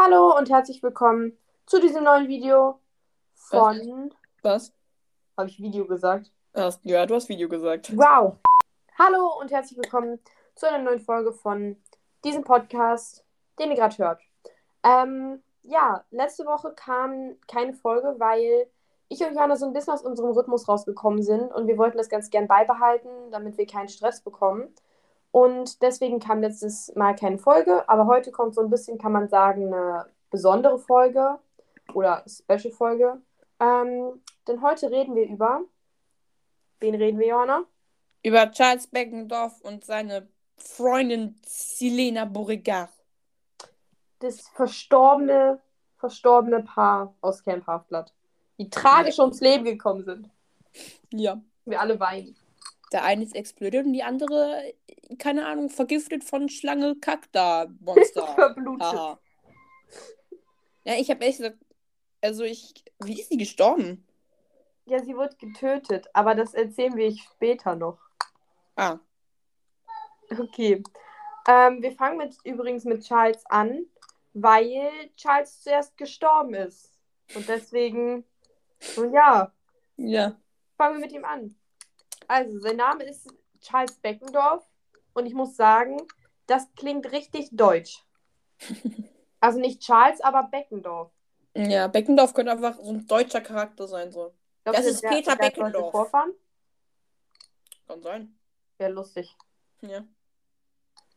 Hallo und herzlich willkommen zu diesem neuen Video von. Was? Habe ich Video gesagt? Hast, ja, du hast Video gesagt. Wow! Hallo und herzlich willkommen zu einer neuen Folge von diesem Podcast, den ihr gerade hört. Ähm, ja, letzte Woche kam keine Folge, weil ich und Johanna so ein bisschen aus unserem Rhythmus rausgekommen sind und wir wollten das ganz gern beibehalten, damit wir keinen Stress bekommen. Und deswegen kam letztes Mal keine Folge, aber heute kommt so ein bisschen, kann man sagen, eine besondere Folge oder Special-Folge. Ähm, denn heute reden wir über. Wen reden wir, Johanna? Über Charles Beckendorf und seine Freundin Silena Beauregard. Das verstorbene, verstorbene Paar aus Camp Halfblatt. Die tragisch ums Leben gekommen sind. Ja. Wir alle weinen. Der eine ist explodiert und die andere, keine Ahnung, vergiftet von Schlange Kakta Monster. Verblutet. Haha. Ja, ich habe ehrlich gesagt, also ich, wie ist sie gestorben? Ja, sie wurde getötet, aber das erzählen wir später noch. Ah, Okay. Ähm, wir fangen mit, übrigens mit Charles an, weil Charles zuerst gestorben ist. Und deswegen, nun ja, ja. fangen wir mit ihm an. Also, sein Name ist Charles Beckendorf und ich muss sagen, das klingt richtig deutsch. Also nicht Charles, aber Beckendorf. Ja, Beckendorf könnte einfach so ein deutscher Charakter sein, so. Glaubst Das du, ist der- Peter der Beckendorf. Vorfahren? Kann sein. Wäre lustig. Ja.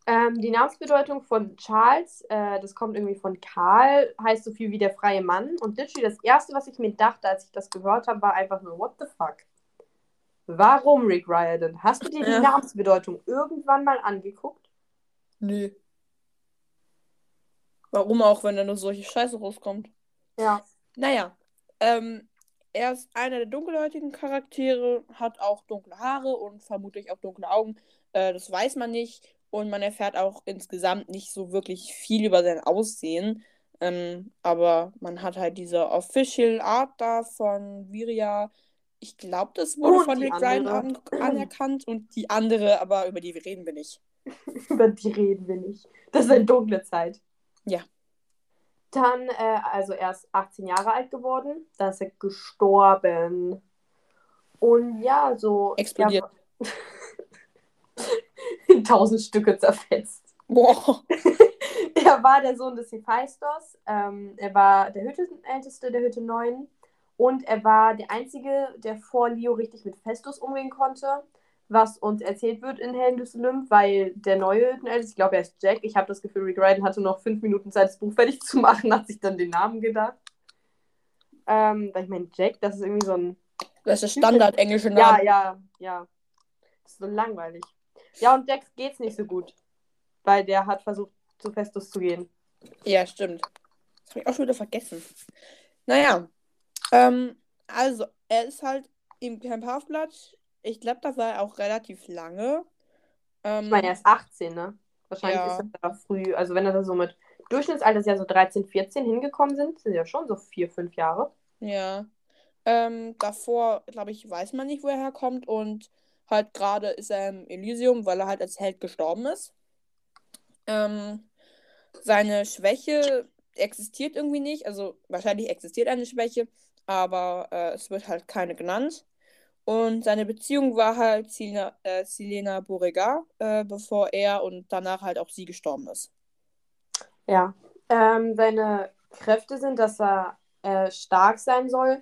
Ähm, die Namensbedeutung von Charles, äh, das kommt irgendwie von Karl, heißt so viel wie der freie Mann. Und literally das Erste, was ich mir dachte, als ich das gehört habe, war einfach nur, what the fuck? Warum Rick Riordan? Hast du dir die Ja. Namensbedeutung irgendwann mal angeguckt? Nö. Warum auch, wenn da nur solche Scheiße rauskommt? Ja. Naja, ähm, er ist einer der dunkelhäutigen Charaktere, hat auch dunkle Haare und vermutlich auch dunkle Augen. Äh, das weiß man nicht. Und man erfährt auch insgesamt nicht so wirklich viel über sein Aussehen. Ähm, aber man hat halt diese Official Art da von Viria. Ich glaube, das wurde Und von Rick Ryan an anerkannt. Und die andere, aber über die reden wir nicht. Über die reden wir nicht. Das ist eine dunkle Zeit. Ja. Dann, äh, also er ist 18 Jahre alt geworden. Da ist er gestorben. Und ja, so. Explodiert. er- In tausend Stücke zerfetzt. Boah. Er war der Sohn des Hephaistos. Ähm, er war der Hüttenälteste der Hütte 9. Und er war der Einzige, der vor Leo richtig mit Festus umgehen konnte. Was uns erzählt wird in Helden des Olymp, weil der neue ich glaube, er ist Jack. Ich habe das Gefühl, Rick Ryden hatte noch fünf Minuten Zeit, das Buch fertig zu machen, hat sich dann den Namen gedacht. Ähm, weil ich meine, Jack, das ist irgendwie so ein Das ist der Standard englische ja, Name. ja, ja. Das ist so langweilig. Ja, und Jax geht's nicht so gut. Weil der hat versucht, zu Festus zu gehen. Ja, stimmt. Das habe ich auch schon wieder vergessen. Naja. Ähm, also, er ist halt im Camp Halfblatt. Ich glaube, da war er auch relativ lange. Ähm, Ich meine, er ist 18, ne? Wahrscheinlich Ja. ist er da früh, also wenn er da so mit Durchschnittsalter ja so 13, 14 hingekommen sind, sind ja schon so vier, fünf Jahre. Ja. Ähm, davor, glaube ich, weiß man nicht, wo er herkommt. Und halt gerade ist er im Elysium, weil er halt als Held gestorben ist. Ähm, seine Schwäche existiert irgendwie nicht. Also wahrscheinlich existiert eine Schwäche, aber äh, es wird halt keine genannt. Und seine Beziehung war halt Silena, äh, Silena Beauregard, äh, bevor er und danach halt auch sie gestorben ist. Ja. Ähm, seine Kräfte sind, dass er äh, stark sein soll.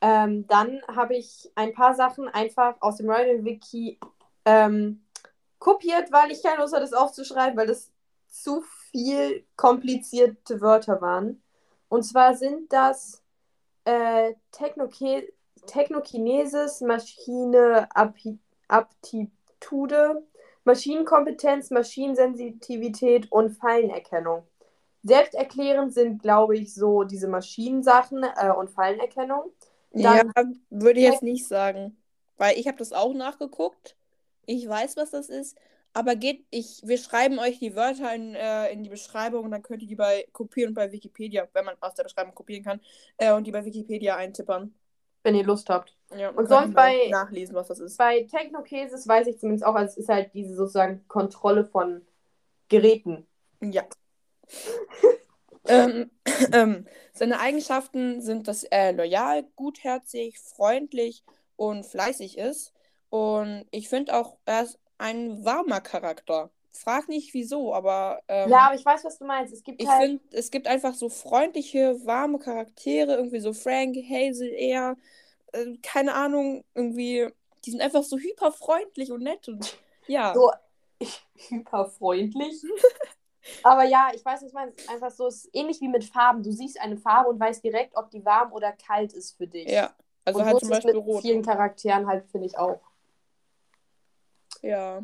Ähm, dann habe ich ein paar Sachen einfach aus dem Royal Wiki ähm, kopiert, weil ich keine Lust hatte, das aufzuschreiben, weil das zu viel komplizierte Wörter waren. Und zwar sind das äh, Technoke Technokinesis, Maschine Api- Aptitude, Maschinenkompetenz, Maschinensensitivität und Fallenerkennung. Selbsterklärend sind, glaube ich, so diese Maschinensachen äh, und Fallenerkennung. Dann- ja, würde ich jetzt nicht sagen. Weil ich habe das auch nachgeguckt. Ich weiß, was das ist. Aber geht, ich, wir schreiben euch die Wörter in, äh, in die Beschreibung und dann könnt ihr die bei kopieren und bei Wikipedia, wenn man aus der Beschreibung kopieren kann, äh, und die bei Wikipedia eintippern. Wenn ihr Lust habt. Ja, Und sonst bei- nachlesen, was das ist. Bei Technokäses weiß ich zumindest auch, also es ist halt diese sozusagen Kontrolle von Geräten. Ja. ähm, ähm, seine Eigenschaften sind, dass er loyal, gutherzig, freundlich und fleißig ist. Und ich finde auch, er ist ein warmer Charakter. Frag nicht wieso, aber. Ähm, ja, aber ich weiß, was du meinst. Es gibt ich halt. finde, es gibt einfach so freundliche, warme Charaktere, irgendwie so Frank, Hazel, er, äh, keine Ahnung, irgendwie. Die sind einfach so hyperfreundlich und nett und ja. So hyperfreundlich. aber ja, ich weiß, was du meinst. Einfach so, es ist ähnlich wie mit Farben. Du siehst eine Farbe und weißt direkt, ob die warm oder kalt ist für dich. Ja, also und halt so zum Beispiel mit Rot. vielen Charakteren halt, finde ich auch. Ja.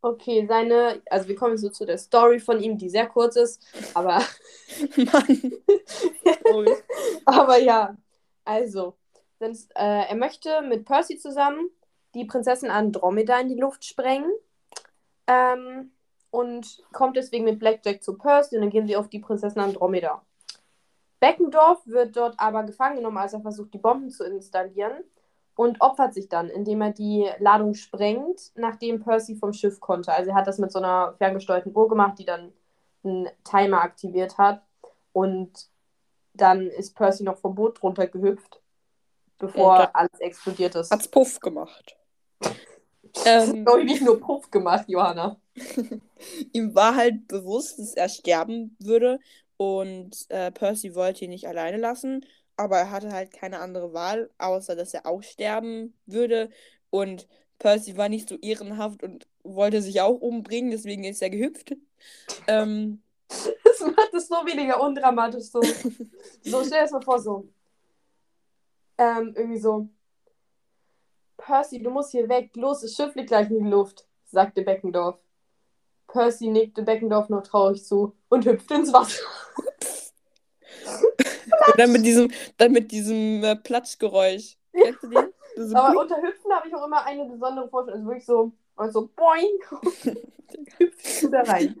Okay, seine, also wir kommen so zu der Story von ihm, die sehr kurz ist, aber, Mann. Aber ja, also, äh, er möchte mit Percy zusammen die Prinzessin Andromeda in die Luft sprengen ähm, und kommt deswegen mit Blackjack zu Percy und dann gehen sie auf die Prinzessin Andromeda. Beckendorf wird dort aber gefangen genommen, als er versucht, die Bomben zu installieren und opfert sich dann, indem er die Ladung sprengt, nachdem Percy vom Schiff konnte. Also er hat das mit so einer ferngesteuerten Uhr gemacht, die dann einen Timer aktiviert hat. Und dann ist Percy noch vom Boot runtergehüpft, bevor Und dann- alles explodiert ist. Hat's Puff gemacht. Ähm, doch nicht nur Puff gemacht, Johanna. ihm war halt bewusst, dass er sterben würde und äh, Percy wollte ihn nicht alleine lassen, aber er hatte halt keine andere Wahl, außer dass er auch sterben würde und Percy war nicht so ehrenhaft und wollte sich auch umbringen, deswegen ist er gehüpft. Ähm, Das macht es so weniger undramatisch. So, so stell dir das mal vor, so. Ähm, irgendwie so. Percy, du musst hier weg. Los, das Schiff fliegt gleich in die Luft, sagte Beckendorf. Percy nickte Beckendorf noch traurig zu und hüpfte ins Wasser. und dann mit diesem, dann mit diesem äh, Platschgeräusch. Kennst du den? So Aber unter Hüpfen habe ich auch immer eine besondere Vorstellung. Also wirklich so, also boing, hüpfst du da rein.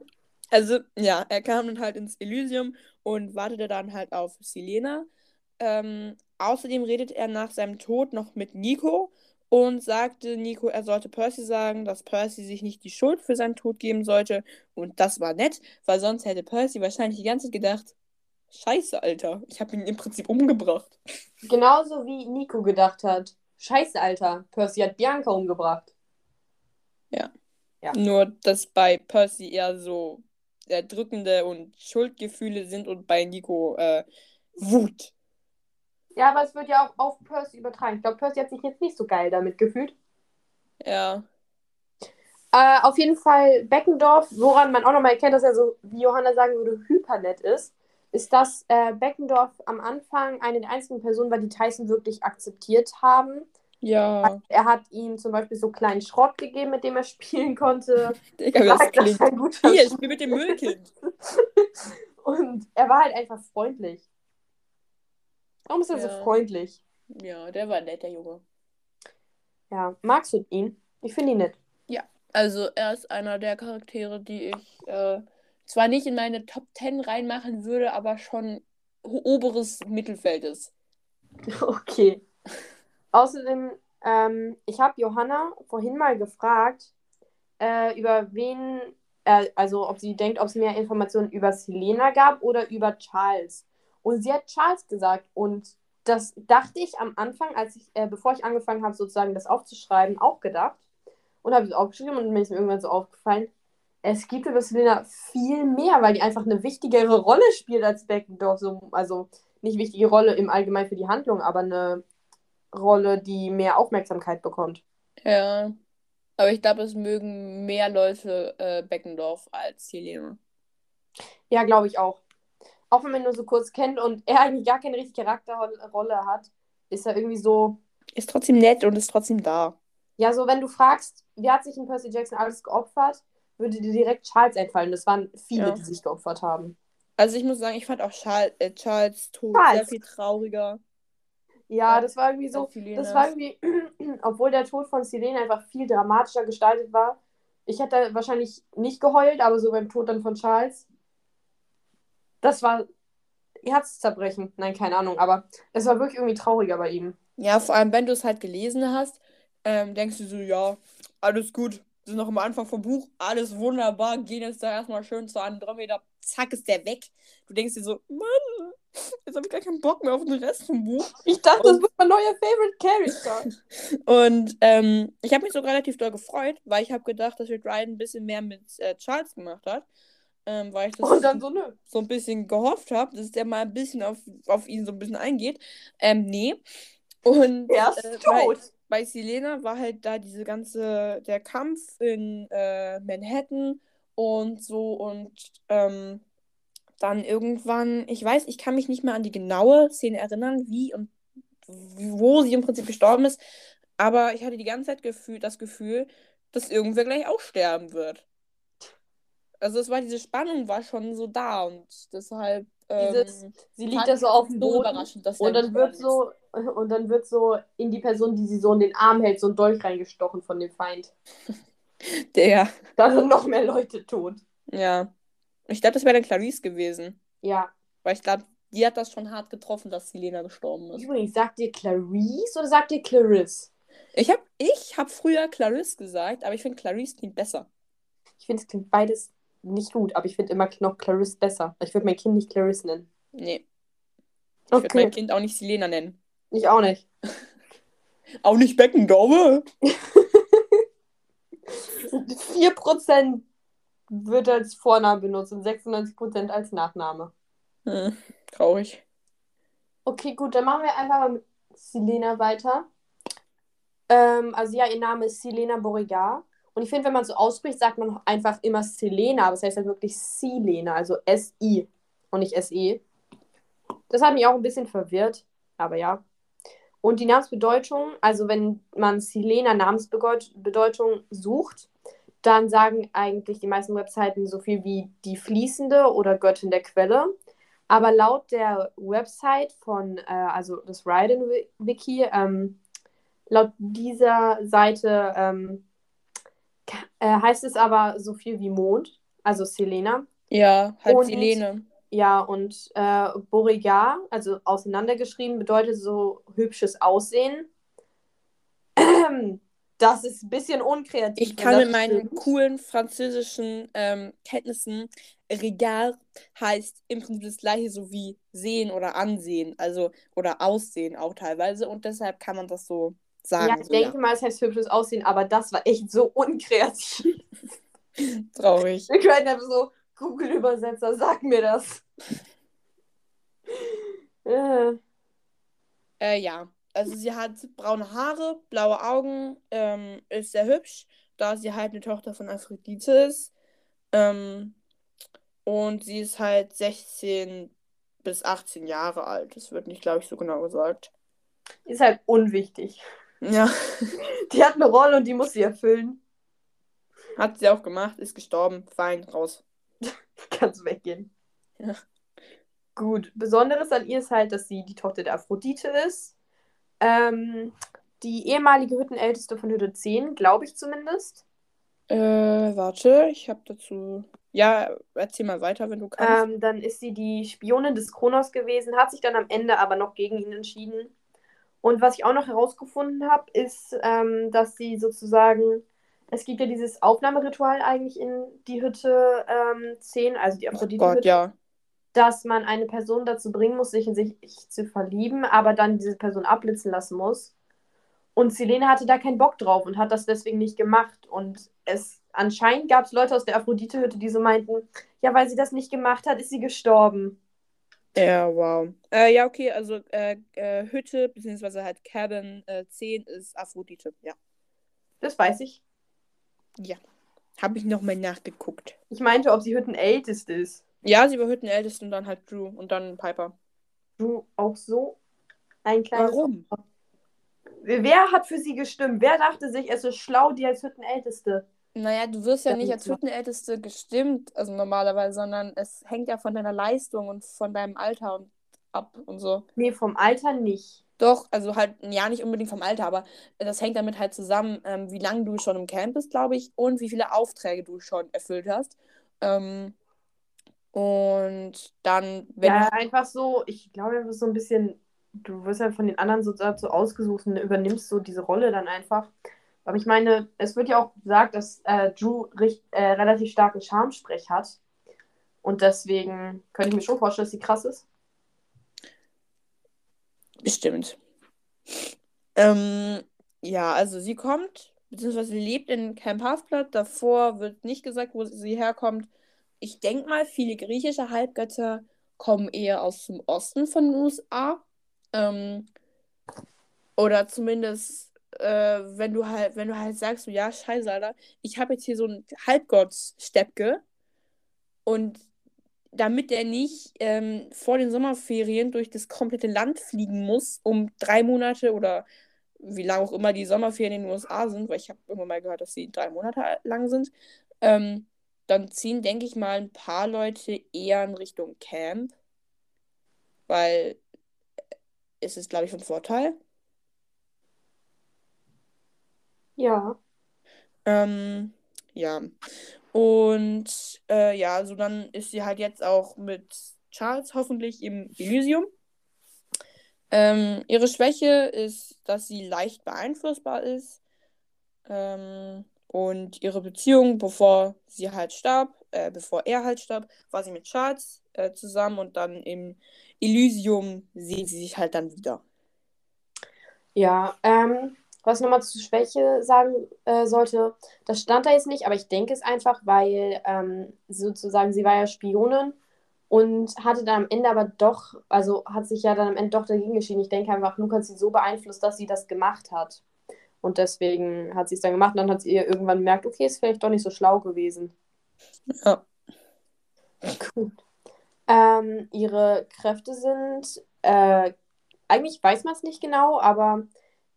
Also, ja, er kam dann halt ins Elysium und wartete dann halt auf Selena. Ähm, außerdem redet er nach seinem Tod noch mit Nico und sagte Nico, er sollte Percy sagen, dass Percy sich nicht die Schuld für seinen Tod geben sollte. Und das war nett, weil sonst hätte Percy wahrscheinlich die ganze Zeit gedacht, Scheiße, Alter, ich habe ihn im Prinzip umgebracht. Genauso wie Nico gedacht hat. Scheiße, Alter. Percy hat Bianca umgebracht. Ja. Nur, dass bei Percy eher so erdrückende und Schuldgefühle sind und bei Nico äh, Wut. Ja, aber es wird ja auch auf Percy übertragen. Ich glaube, Percy hat sich jetzt nicht so geil damit gefühlt. Ja. Äh, auf jeden Fall Beckendorf, woran man auch nochmal erkennt, dass er so, wie Johanna sagen würde, hypernett ist, ist, dass äh, Beckendorf am Anfang eine der einzigen Personen war, die Tyson wirklich akzeptiert haben. Ja. Er hat ihm zum Beispiel so kleinen Schrott gegeben, mit dem er spielen konnte. Digga, das klingt. ein guter Hier, ich spiel mit dem Müllkind. Und er war halt einfach freundlich. Warum ist er Ja. so freundlich? Ja, der war nett, der Junge. Ja, magst du ihn? Ich finde ihn nett. Also, er ist einer der Charaktere, die ich äh, zwar nicht in meine Top 10 reinmachen würde, aber schon ho- oberes Mittelfeld ist. Okay. Außerdem, ähm, ich habe Johanna vorhin mal gefragt, äh, über wen, äh, also ob sie denkt, ob es mehr Informationen über Selena gab oder über Charles. Und sie hat Charles gesagt. Und das dachte ich am Anfang, als ich, äh, bevor ich angefangen habe, sozusagen das aufzuschreiben, auch gedacht. Und habe es aufgeschrieben und mir ist mir irgendwann so aufgefallen, es gibt über Selena viel mehr, weil die einfach eine wichtigere Rolle spielt als Beckendorf. So, also nicht wichtige Rolle im Allgemeinen für die Handlung, aber eine Rolle, die mehr Aufmerksamkeit bekommt. Ja. Aber ich glaube, es mögen mehr Leute äh, Beckendorf als Helene. Ja, glaube ich auch. Auch wenn man ihn nur so kurz kennt und er eigentlich gar keine richtige Charakterrolle hat, ist er irgendwie so. Ist trotzdem nett und ist trotzdem da. Ja, so wenn du fragst, wie hat sich in Percy Jackson alles geopfert, würde dir direkt Charles einfallen. Das waren viele, Ja. die sich geopfert haben. Also ich muss sagen, ich fand auch Charles, äh, Charles Tod Charles. sehr viel trauriger. Ja, Ja, das war irgendwie so. Das war irgendwie, obwohl der Tod von Selene einfach viel dramatischer gestaltet war. Ich hätte wahrscheinlich nicht geheult, aber so beim Tod dann von Charles. Das war Herzzerbrechen. Nein, keine Ahnung, aber es war wirklich irgendwie trauriger bei ihm. Ja, vor allem, wenn du es halt gelesen hast, ähm, denkst du so, ja, alles gut. Sind noch am Anfang vom Buch, alles wunderbar, gehen jetzt da erstmal schön zu Andromeda, zack, ist der weg. Du denkst dir so, Mann, jetzt habe ich gar keinen Bock mehr auf den Rest vom Buch. Ich dachte, das wird mein neuer Favorite Character. Und ähm, ich habe mich so relativ doll gefreut, weil ich habe gedacht, dass Red Ryan ein bisschen mehr mit äh, Charles gemacht hat. Ähm, weil ich das Und dann so, nö. so ein bisschen gehofft habe, dass der mal ein bisschen auf, auf ihn so ein bisschen eingeht. Ähm, nee. Und Er ist äh, tot. Bei Selena war halt da diese ganze, der Kampf in äh, Manhattan und so und ähm, dann irgendwann, ich weiß, ich kann mich nicht mehr an die genaue Szene erinnern, wie und wo sie im Prinzip gestorben ist, aber ich hatte die ganze Zeit gefühl, das Gefühl, dass irgendwer gleich auch sterben wird. Also es war diese Spannung war schon so da und deshalb Dieses- ähm, Sie liegt da so auf dem Boden. Und dann wird gestorben so, und dann wird so in die Person, die sie so in den Arm hält, so ein Dolch reingestochen von dem Feind. ist. Der, Da sind noch mehr Leute tot. ja. Ich glaube, das wäre dann Clarice gewesen. Ja. Weil ich glaube, die hat das schon hart getroffen, dass Selena gestorben ist. Übrigens, sagt ihr Clarice oder sagt ihr Clarisse? Ich habe ich hab früher Clarice gesagt, aber ich finde Clarice klingt besser. Ich finde, es klingt beides nicht gut, aber ich finde immer noch Clarisse besser. Ich würde mein Kind nicht Clarisse nennen. Nee. Ich würde Okay. mein Kind auch nicht Selena nennen. Ich auch nicht. Auch nicht Beckendorfe. 4% wird als Vorname benutzt und 96% als Nachname. Hm, traurig. Okay, gut, dann machen wir einfach mal mit Selena weiter. Ähm, also ja, ihr Name ist Selena Beauregard. Und ich finde, wenn man so ausspricht, sagt man einfach immer Selena, aber es heißt halt wirklich Selena, also S-I und nicht S-E. Das hat mich auch ein bisschen verwirrt, aber ja. Und die Namensbedeutung, also wenn man Selena Namensbedeutung sucht, dann sagen eigentlich die meisten Webseiten so viel wie die fließende oder Göttin der Quelle. Aber laut der Website von, äh, also das Raiden-Wiki, ähm, laut dieser Seite ähm, äh, heißt es aber so viel wie Mond, also Selena. Ja, halt Und- Selene. Ja, und äh, Beauregard, also auseinandergeschrieben, bedeutet so hübsches Aussehen. Das ist ein bisschen unkreativ. Ich kann mit meinen coolen französischen ähm, Kenntnissen, Regard heißt im Prinzip das gleiche so wie sehen oder ansehen, also oder aussehen auch teilweise und deshalb kann man das so sagen. Ja, ich so, denke mal, es heißt hübsches Aussehen, aber das war echt so unkreativ. ja. Traurig. Wir können einfach so, Google-Übersetzer, sag mir das. Äh, Äh, ja, also sie hat braune Haare, blaue Augen, ähm, ist sehr hübsch, da sie halt eine Tochter von Aphrodite ist. Ähm, und sie ist halt 16 bis 18 Jahre alt. Das wird nicht, glaube ich, so genau gesagt. ist halt unwichtig. Ja, Die hat eine Rolle und die muss sie erfüllen. hat sie auch gemacht, ist gestorben. Fein, raus. Kannst weggehen. Ja. Gut. Besonderes an ihr ist halt, dass sie die Tochter der Aphrodite ist. Ähm, die ehemalige Hüttenälteste von Hütte 10, glaube ich zumindest. Äh, warte, ich habe dazu. Ja, erzähl mal weiter, wenn du kannst. Ähm, dann ist sie die Spionin des Kronos gewesen, hat sich dann am Ende aber noch gegen ihn entschieden. Und was ich auch noch herausgefunden habe, ist, ähm, dass sie sozusagen, es gibt ja dieses Aufnahmeritual eigentlich in die Hütte ähm, 10, also die oh Aphrodite Gott, Hütte, ja. dass man eine Person dazu bringen muss, sich in sich zu verlieben, aber dann diese Person abblitzen lassen muss. Und Selene hatte da keinen Bock drauf und hat das deswegen nicht gemacht. Und es anscheinend gab es Leute aus der Aphrodite-Hütte, die so meinten, ja, weil sie das nicht gemacht hat, ist sie gestorben. Ja, wow. Äh, ja, okay, also äh, äh, Hütte, beziehungsweise halt Cabin äh, 10 ist Aphrodite. Ja. Das weiß ich. Habe ich nochmal nachgeguckt. Ich meinte, ob sie Hüttenälteste ist. Ja, sie war Hüttenälteste und dann halt Drew und dann Piper. Du auch so ein kleines. Warum? Wer hat für sie gestimmt? Wer dachte sich, es ist schlau, die als Hüttenälteste? Naja, du wirst ja nicht als. Hüttenälteste gestimmt, also normalerweise, sondern es hängt ja von deiner Leistung und von deinem Alter und ab und so. Nee, vom Alter nicht. Doch, also halt, ja, nicht unbedingt vom Alter, aber das hängt damit halt zusammen, ähm, wie lange du schon im Camp bist, glaube ich, und wie viele Aufträge du schon erfüllt hast. Ähm, und dann, wenn ja, du einfach so, ich glaube, einfach so ein bisschen, du wirst ja von den anderen so dazu ausgesucht und übernimmst so diese Rolle dann einfach. Aber ich meine, es wird ja auch gesagt, dass äh, Drew richt, äh, relativ starken Charmsprech hat. Und deswegen könnte ich mir schon vorstellen, dass sie krass ist. Bestimmt. Ähm, ja, also sie kommt, beziehungsweise sie lebt in Camp Halfblood. Davor wird nicht gesagt, wo sie herkommt. Ich denke mal, viele griechische Halbgötter kommen eher aus dem Osten von den USA. Ähm, oder zumindest, äh, wenn du halt, wenn du halt sagst, so, ja, scheiße, Alter, ich habe jetzt hier so einen Halbgott-Steppke und damit er nicht ähm, vor den Sommerferien durch das komplette Land fliegen muss, um drei Monate oder wie lange auch immer die Sommerferien in den USA sind, weil ich habe irgendwann mal gehört, dass sie drei Monate lang sind, ähm, dann ziehen, denke ich mal, ein paar Leute eher in Richtung Camp, weil es ist, glaube ich, von Vorteil. Ja. Ähm, ja. Und äh, ja, also dann ist sie halt jetzt auch mit Charles hoffentlich im Elysium. Ähm, ihre Schwäche ist, dass sie leicht beeinflussbar ist. Ähm, und ihre Beziehung, bevor sie halt starb, äh, bevor er halt starb, war sie mit Charles äh, zusammen und dann im Elysium sehen sie sich halt dann wieder. Ja, ähm, was ich nochmal zur Schwäche sagen äh, sollte, das stand da jetzt nicht, aber ich denke es einfach, weil ähm, sozusagen sie war ja Spionin und hatte dann am Ende aber doch, also hat sich ja dann am Ende doch dagegen geschieden. Ich denke einfach, Luke hat sie so beeinflusst, dass sie das gemacht hat. Und deswegen hat sie es dann gemacht und dann hat sie ihr irgendwann gemerkt, okay, ist vielleicht doch nicht so schlau gewesen. Ja. Gut. Ähm, ihre Kräfte sind, äh, eigentlich weiß man es nicht genau, aber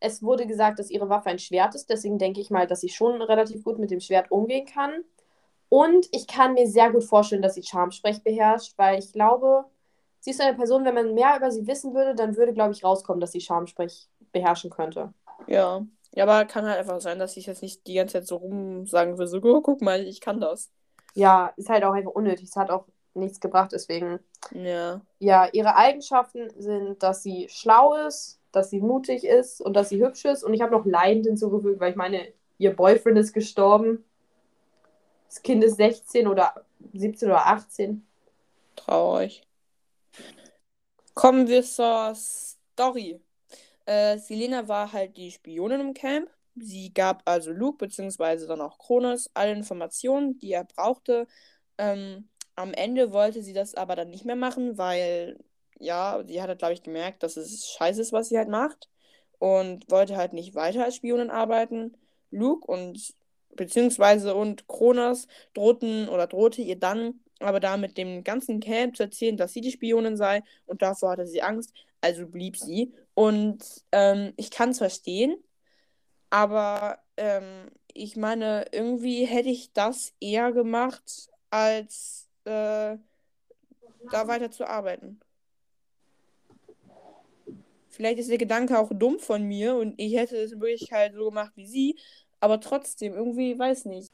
es wurde gesagt, dass ihre Waffe ein Schwert ist. Deswegen denke ich mal, dass sie schon relativ gut mit dem Schwert umgehen kann. Und ich kann mir sehr gut vorstellen, dass sie Charmsprech beherrscht, weil ich glaube, sie ist eine Person, wenn man mehr über sie wissen würde, dann würde, glaube ich, rauskommen, dass sie Charmsprech beherrschen könnte. Ja. Ja, aber kann halt einfach sein, dass ich jetzt nicht die ganze Zeit so rum sagen will, so, oh, guck mal, ich kann das. Ja, ist halt auch einfach unnötig. Es hat auch nichts gebracht, deswegen. Ja. Ja, ihre Eigenschaften sind, dass sie schlau ist, dass sie mutig ist und dass sie hübsch ist. Und ich habe noch leidend hinzugefügt, weil ich meine, ihr Boyfriend ist gestorben. Das Kind ist 16 oder 17 oder 18. Traurig. Kommen wir zur Story. Äh, Selena war halt die Spionin im Camp. Sie gab also Luke bzw. dann auch Kronos alle Informationen, die er brauchte. Ähm, am Ende wollte sie das aber dann nicht mehr machen, weil, ja, sie hat halt, glaube ich, gemerkt, dass es scheiße ist, was sie halt macht. Und wollte halt nicht weiter als Spionin arbeiten. Luke und beziehungsweise und Kronos drohten oder drohte ihr dann aber da mit dem ganzen Camp zu erzählen, dass sie die Spionin sei und davor hatte sie Angst, also blieb sie. Und ähm, ich kann es verstehen, aber ähm, ich meine, irgendwie hätte ich das eher gemacht, als äh, da weiter zu arbeiten. Vielleicht ist der Gedanke auch dumm von mir und ich hätte es in Wirklichkeit so gemacht wie sie, aber trotzdem, irgendwie, weiß nicht.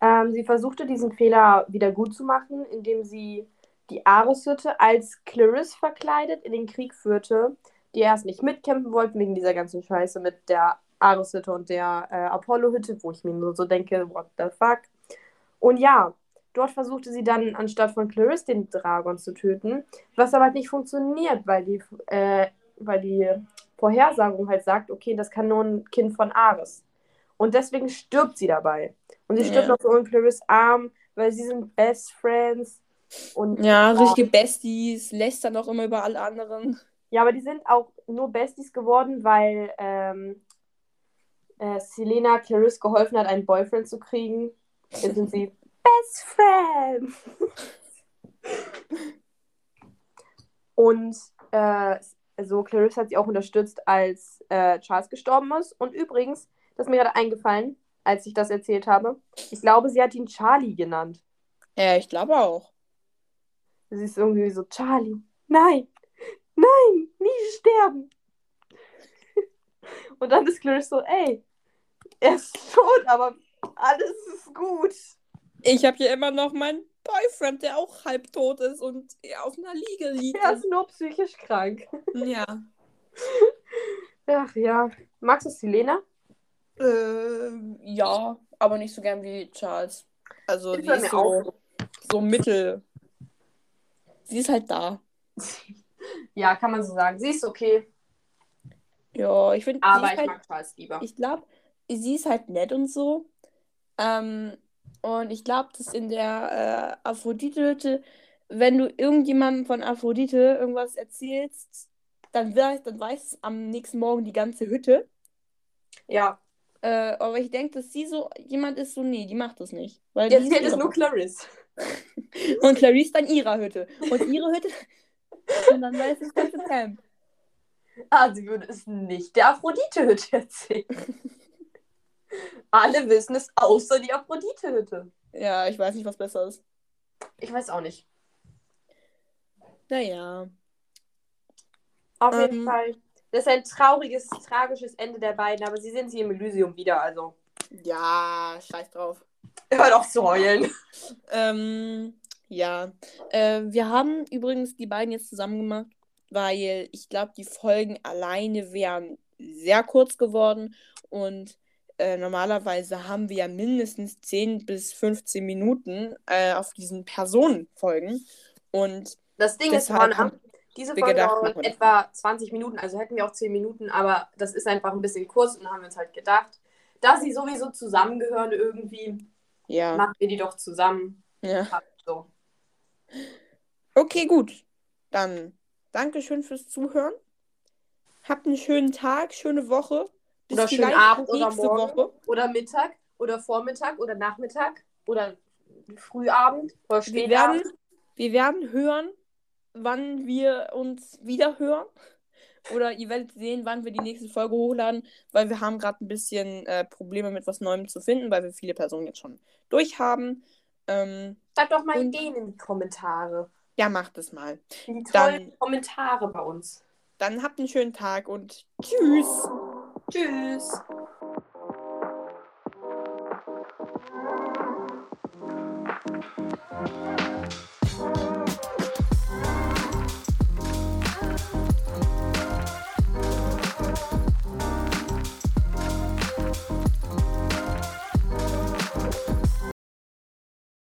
Ähm, sie versuchte diesen Fehler wieder gut zu machen, indem sie die Ares-Hütte als Clarisse verkleidet in den Krieg führte, die erst nicht mitkämpfen wollten wegen dieser ganzen Scheiße mit der Ares-Hütte und der äh, Apollo-Hütte, wo ich mir nur so denke, what the fuck. Und ja, dort versuchte sie dann anstatt von Clarisse den Dragon zu töten, was aber halt nicht funktioniert, weil die, äh, weil die Vorhersagung halt sagt, okay, das kann nur ein Kind von Ares. Und deswegen stirbt sie dabei. Und sie stirbt ja. noch so in Clarice Arm, weil sie sind Best Friends. Und, ja, richtige Besties, lässt dann auch immer über alle anderen. Ja, aber die sind auch nur Besties geworden, weil ähm, äh, Selena Clarice geholfen hat, einen Boyfriend zu kriegen. Jetzt sind sie Best Friends. Und äh, also Clarice hat sie auch unterstützt, als äh, Charles gestorben ist. Und übrigens, das ist mir gerade eingefallen, als ich das erzählt habe. Ich glaube, sie hat ihn Charlie genannt. Ja, ich glaube auch. Sie ist irgendwie so, Charlie, nein, nein, nie sterben. Und dann ist Clarice so, ey, er ist tot, aber alles ist gut. Ich habe hier immer noch meinen Boyfriend, der auch halbtot ist und auf einer Liege liegt. Er ist nur psychisch krank. Ja. Ach ja. Magst du Selena? Äh, ja, aber nicht so gern wie Charles. Also Ist die ist so, auch so mittel. Sie ist halt da. Ja, kann man so sagen. Sie ist okay, Ja, ich finde, aber ich halt, mag Charles lieber. ich glaube, sie ist halt nett und so. Ähm, und ich glaube, dass in der äh, Aphrodite-Hütte, wenn du irgendjemandem von Aphrodite irgendwas erzählst, dann weiß, dann weiß am nächsten Morgen die ganze Hütte. Ja, Äh, aber ich denke, dass sie so jemand ist, so, nee, die macht das nicht. Weil jetzt die fehlt ist es nur Clarisse. Und Clarice dann ihrer Hütte. Und ihre Hütte. Und dann weiß das ganze Camp. Ah, sie würde es nicht der Aphrodite-Hütte erzählen. Alle wissen es, außer die Aphrodite-Hütte. Ja, ich weiß nicht, was besser ist. Ich weiß auch nicht. Naja. Auf jeden Ähm. Fall. Das ist ein trauriges, tragisches Ende der beiden, aber sie sind sie im Elysium wieder, also. Ja, scheiß drauf. Hör doch zu heulen. Ähm, ja. Äh, wir haben übrigens die beiden jetzt zusammen gemacht, weil ich glaube, die Folgen alleine wären sehr kurz geworden und äh, normalerweise haben wir ja mindestens 10 bis 15 Minuten äh, auf diesen Personenfolgen. Und Das Ding ist, Johanna, haben diese Folge dauert etwa 20 Minuten, also hätten wir auch 10 Minuten, aber das ist einfach ein bisschen kurz und haben wir uns halt gedacht, da sie sowieso zusammengehören irgendwie, ja. machen wir die doch zusammen. ja. So. Okay, gut. Dann Dankeschön fürs Zuhören. Habt einen schönen Tag, schöne Woche. Bis Oder schönen vielleicht Abend oder nächste morgen. Woche. Oder Mittag oder Vormittag oder Nachmittag oder Frühabend oder Wir werden, Spätabend. wir werden hören, wann wir uns wieder hören. Oder ihr werdet sehen, wann wir die nächste Folge hochladen, weil wir haben gerade ein bisschen äh, Probleme mit was Neuem zu finden, weil wir viele Personen jetzt schon durchhaben. Ähm, Schreibt doch mal Und- Ideen in die Kommentare. ja, macht es mal. Die Dann- tollen Kommentare bei uns. Dann habt einen schönen Tag und tschüss. Tschüss.